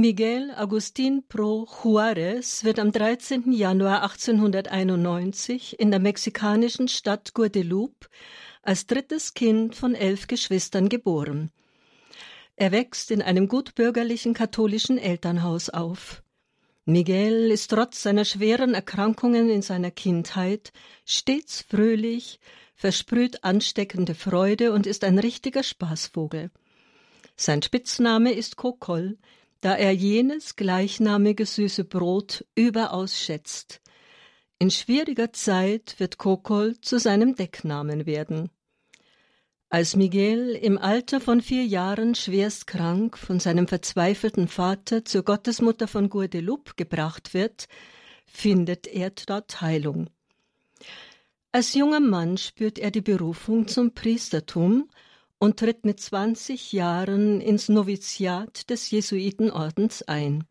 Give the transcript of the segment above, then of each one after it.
Miguel Agustin Pro Juarez wird am 13. Januar 1891 in der mexikanischen Stadt Guadeloupe als drittes Kind von elf Geschwistern geboren. Er wächst in einem gutbürgerlichen katholischen Elternhaus auf. Miguel ist trotz seiner schweren Erkrankungen in seiner Kindheit stets fröhlich, versprüht ansteckende Freude und ist ein richtiger Spaßvogel. Sein Spitzname ist Kokol, da er jenes gleichnamige süße Brot überaus schätzt. In schwieriger Zeit wird Kokol zu seinem Decknamen werden. Als Miguel im Alter von vier Jahren schwerst krank von seinem verzweifelten Vater zur Gottesmutter von Guadeloupe gebracht wird, findet er dort Heilung. Als junger Mann spürt er die Berufung zum Priestertum und tritt mit 20 Jahren ins Noviziat des Jesuitenordens ein.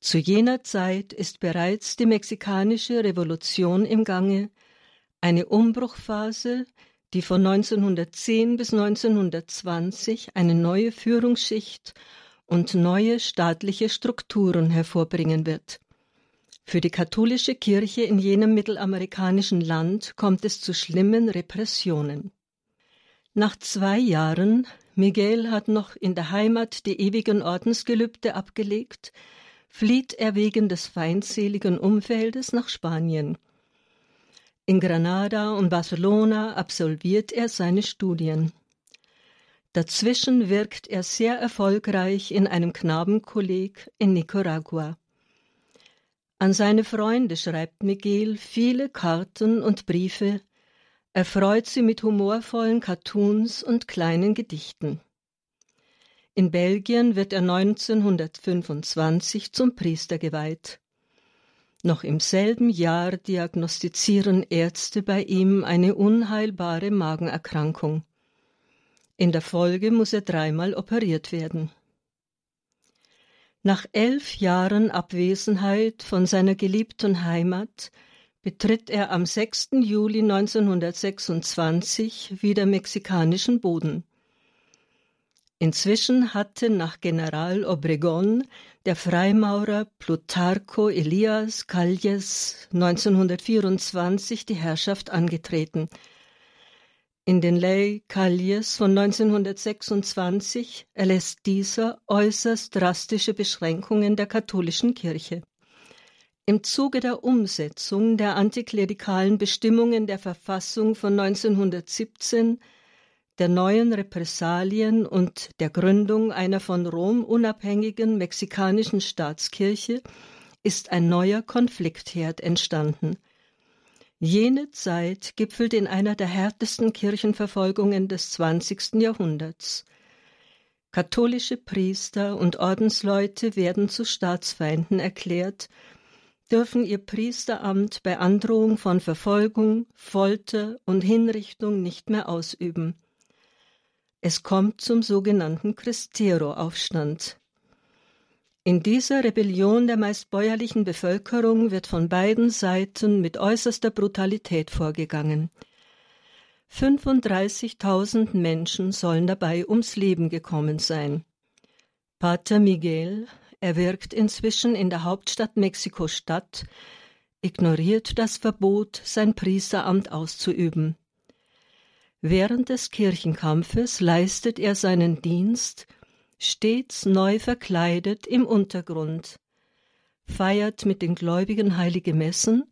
Zu jener Zeit ist bereits die mexikanische Revolution im Gange, eine Umbruchphase, die von 1910 bis 1920 eine neue Führungsschicht und neue staatliche Strukturen hervorbringen wird. Für die katholische Kirche in jenem mittelamerikanischen Land kommt es zu schlimmen Repressionen. Nach zwei Jahren, Miguel hat noch in der Heimat die ewigen Ordensgelübde abgelegt, flieht er wegen des feindseligen Umfeldes nach Spanien. In Granada und Barcelona absolviert er seine Studien. Dazwischen wirkt er sehr erfolgreich in einem Knabenkolleg in Nicaragua. An seine Freunde schreibt Miguel viele Karten und Briefe, er freut sie mit humorvollen Cartoons und kleinen Gedichten. In Belgien wird er 1925 zum Priester geweiht. Noch im selben Jahr diagnostizieren Ärzte bei ihm eine unheilbare Magenerkrankung. In der Folge muss er dreimal operiert werden. Nach elf Jahren Abwesenheit von seiner geliebten Heimat betritt er am 6. Juli 1926 wieder mexikanischen Boden. Inzwischen hatte nach General Obregón der Freimaurer Plutarco Elias Calles 1924 die Herrschaft angetreten. In den Ley Calles von 1926 erlässt dieser äußerst drastische Beschränkungen der katholischen Kirche. Im Zuge der Umsetzung der antiklerikalen Bestimmungen der Verfassung von 1917 der neuen Repressalien und der Gründung einer von Rom unabhängigen mexikanischen Staatskirche ist ein neuer Konfliktherd entstanden. Jene Zeit gipfelt in einer der härtesten Kirchenverfolgungen des 20. Jahrhunderts. Katholische Priester und Ordensleute werden zu Staatsfeinden erklärt, dürfen ihr Priesteramt bei Androhung von Verfolgung, Folter und Hinrichtung nicht mehr ausüben. Es kommt zum sogenannten Cristero-Aufstand. In dieser Rebellion der meist bäuerlichen Bevölkerung wird von beiden Seiten mit äußerster Brutalität vorgegangen. 35.000 Menschen sollen dabei ums Leben gekommen sein. Pater Miguel, er wirkt inzwischen in der Hauptstadt Mexiko-Stadt, ignoriert das Verbot, sein Priesteramt auszuüben. Während des Kirchenkampfes leistet er seinen Dienst, stets neu verkleidet im Untergrund, feiert mit den Gläubigen heilige Messen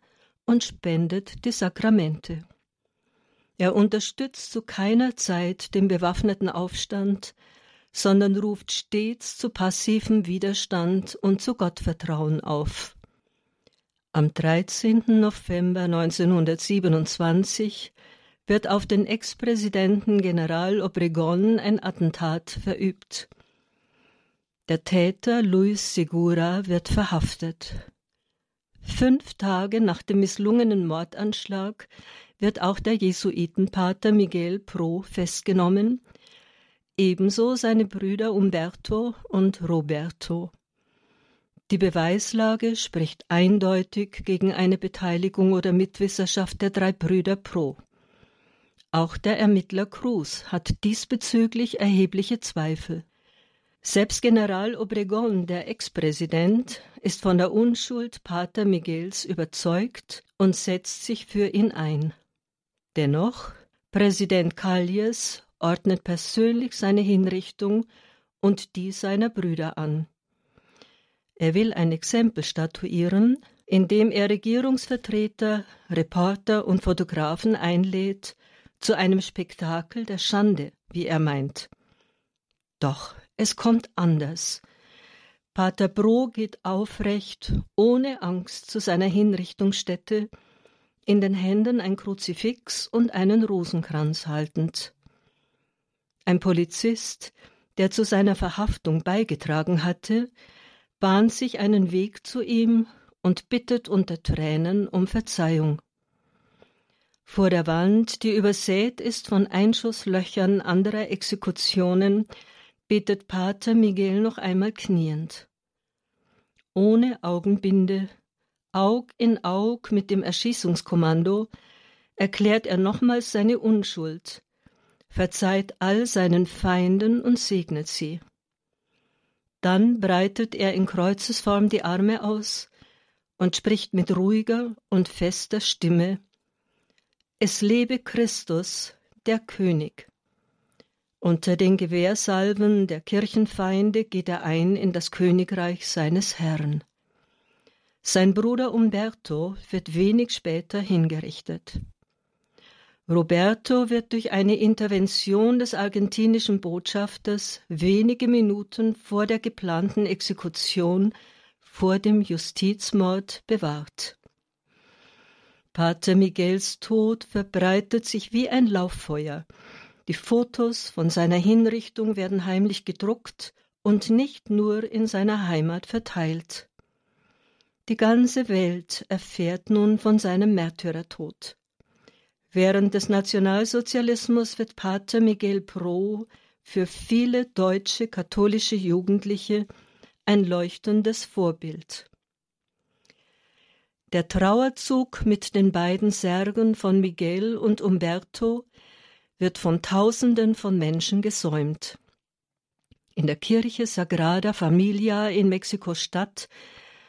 und spendet die Sakramente. Er unterstützt zu keiner Zeit den bewaffneten Aufstand, sondern ruft stets zu passivem Widerstand und zu Gottvertrauen auf. Am 13. November 1927 wird auf den Ex-Präsidenten General Obregón ein Attentat verübt. Der Täter Luis Segura wird verhaftet. Fünf Tage nach dem misslungenen Mordanschlag wird auch der Jesuitenpater Miguel Pro festgenommen, ebenso seine Brüder Umberto und Roberto. Die Beweislage spricht eindeutig gegen eine Beteiligung oder Mitwisserschaft der drei Brüder Pro. Auch der Ermittler Cruz hat diesbezüglich erhebliche Zweifel. Selbst General Obregon, der Ex-Präsident, ist von der Unschuld Pater Miguels überzeugt und setzt sich für ihn ein. Dennoch, Präsident Calles ordnet persönlich seine Hinrichtung und die seiner Brüder an. Er will ein Exempel statuieren, indem er Regierungsvertreter, Reporter und Fotografen einlädt zu einem Spektakel der Schande, wie er meint. Doch es kommt anders. Pater Bro geht aufrecht, ohne Angst zu seiner Hinrichtungsstätte, in den Händen ein Kruzifix und einen Rosenkranz haltend. Ein Polizist, der zu seiner Verhaftung beigetragen hatte, bahnt sich einen Weg zu ihm und bittet unter Tränen um Verzeihung. Vor der Wand, die übersät ist von Einschusslöchern anderer Exekutionen, betet Pater Miguel noch einmal kniend. Ohne Augenbinde, Aug in Aug mit dem Erschießungskommando, erklärt er nochmals seine Unschuld, verzeiht all seinen Feinden und segnet sie. Dann breitet er in Kreuzesform die Arme aus und spricht mit ruhiger und fester Stimme Es lebe Christus, der König. Unter den Gewehrsalven der Kirchenfeinde geht er ein in das Königreich seines Herrn. Sein Bruder Umberto wird wenig später hingerichtet. Roberto wird durch eine Intervention des argentinischen Botschafters wenige Minuten vor der geplanten Exekution vor dem Justizmord bewahrt. Pater Miguels Tod verbreitet sich wie ein Lauffeuer die Fotos von seiner Hinrichtung werden heimlich gedruckt und nicht nur in seiner Heimat verteilt. Die ganze Welt erfährt nun von seinem Märtyrertod. Während des Nationalsozialismus wird Pater Miguel Pro für viele deutsche katholische Jugendliche ein leuchtendes Vorbild. Der Trauerzug mit den beiden Särgen von Miguel und Umberto wird von Tausenden von Menschen gesäumt. In der Kirche Sagrada Familia in Mexiko-Stadt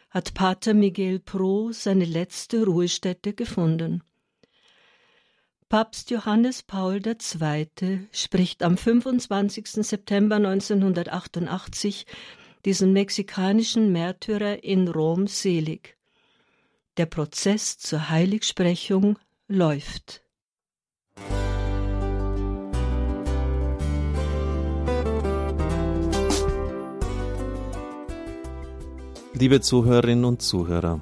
hat Pater Miguel Pro seine letzte Ruhestätte gefunden. Papst Johannes Paul II. spricht am 25. September 1988 diesen mexikanischen Märtyrer in Rom selig. Der Prozess zur Heiligsprechung läuft. Liebe Zuhörerinnen und Zuhörer,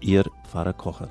Ihr Pfarrer Kocher.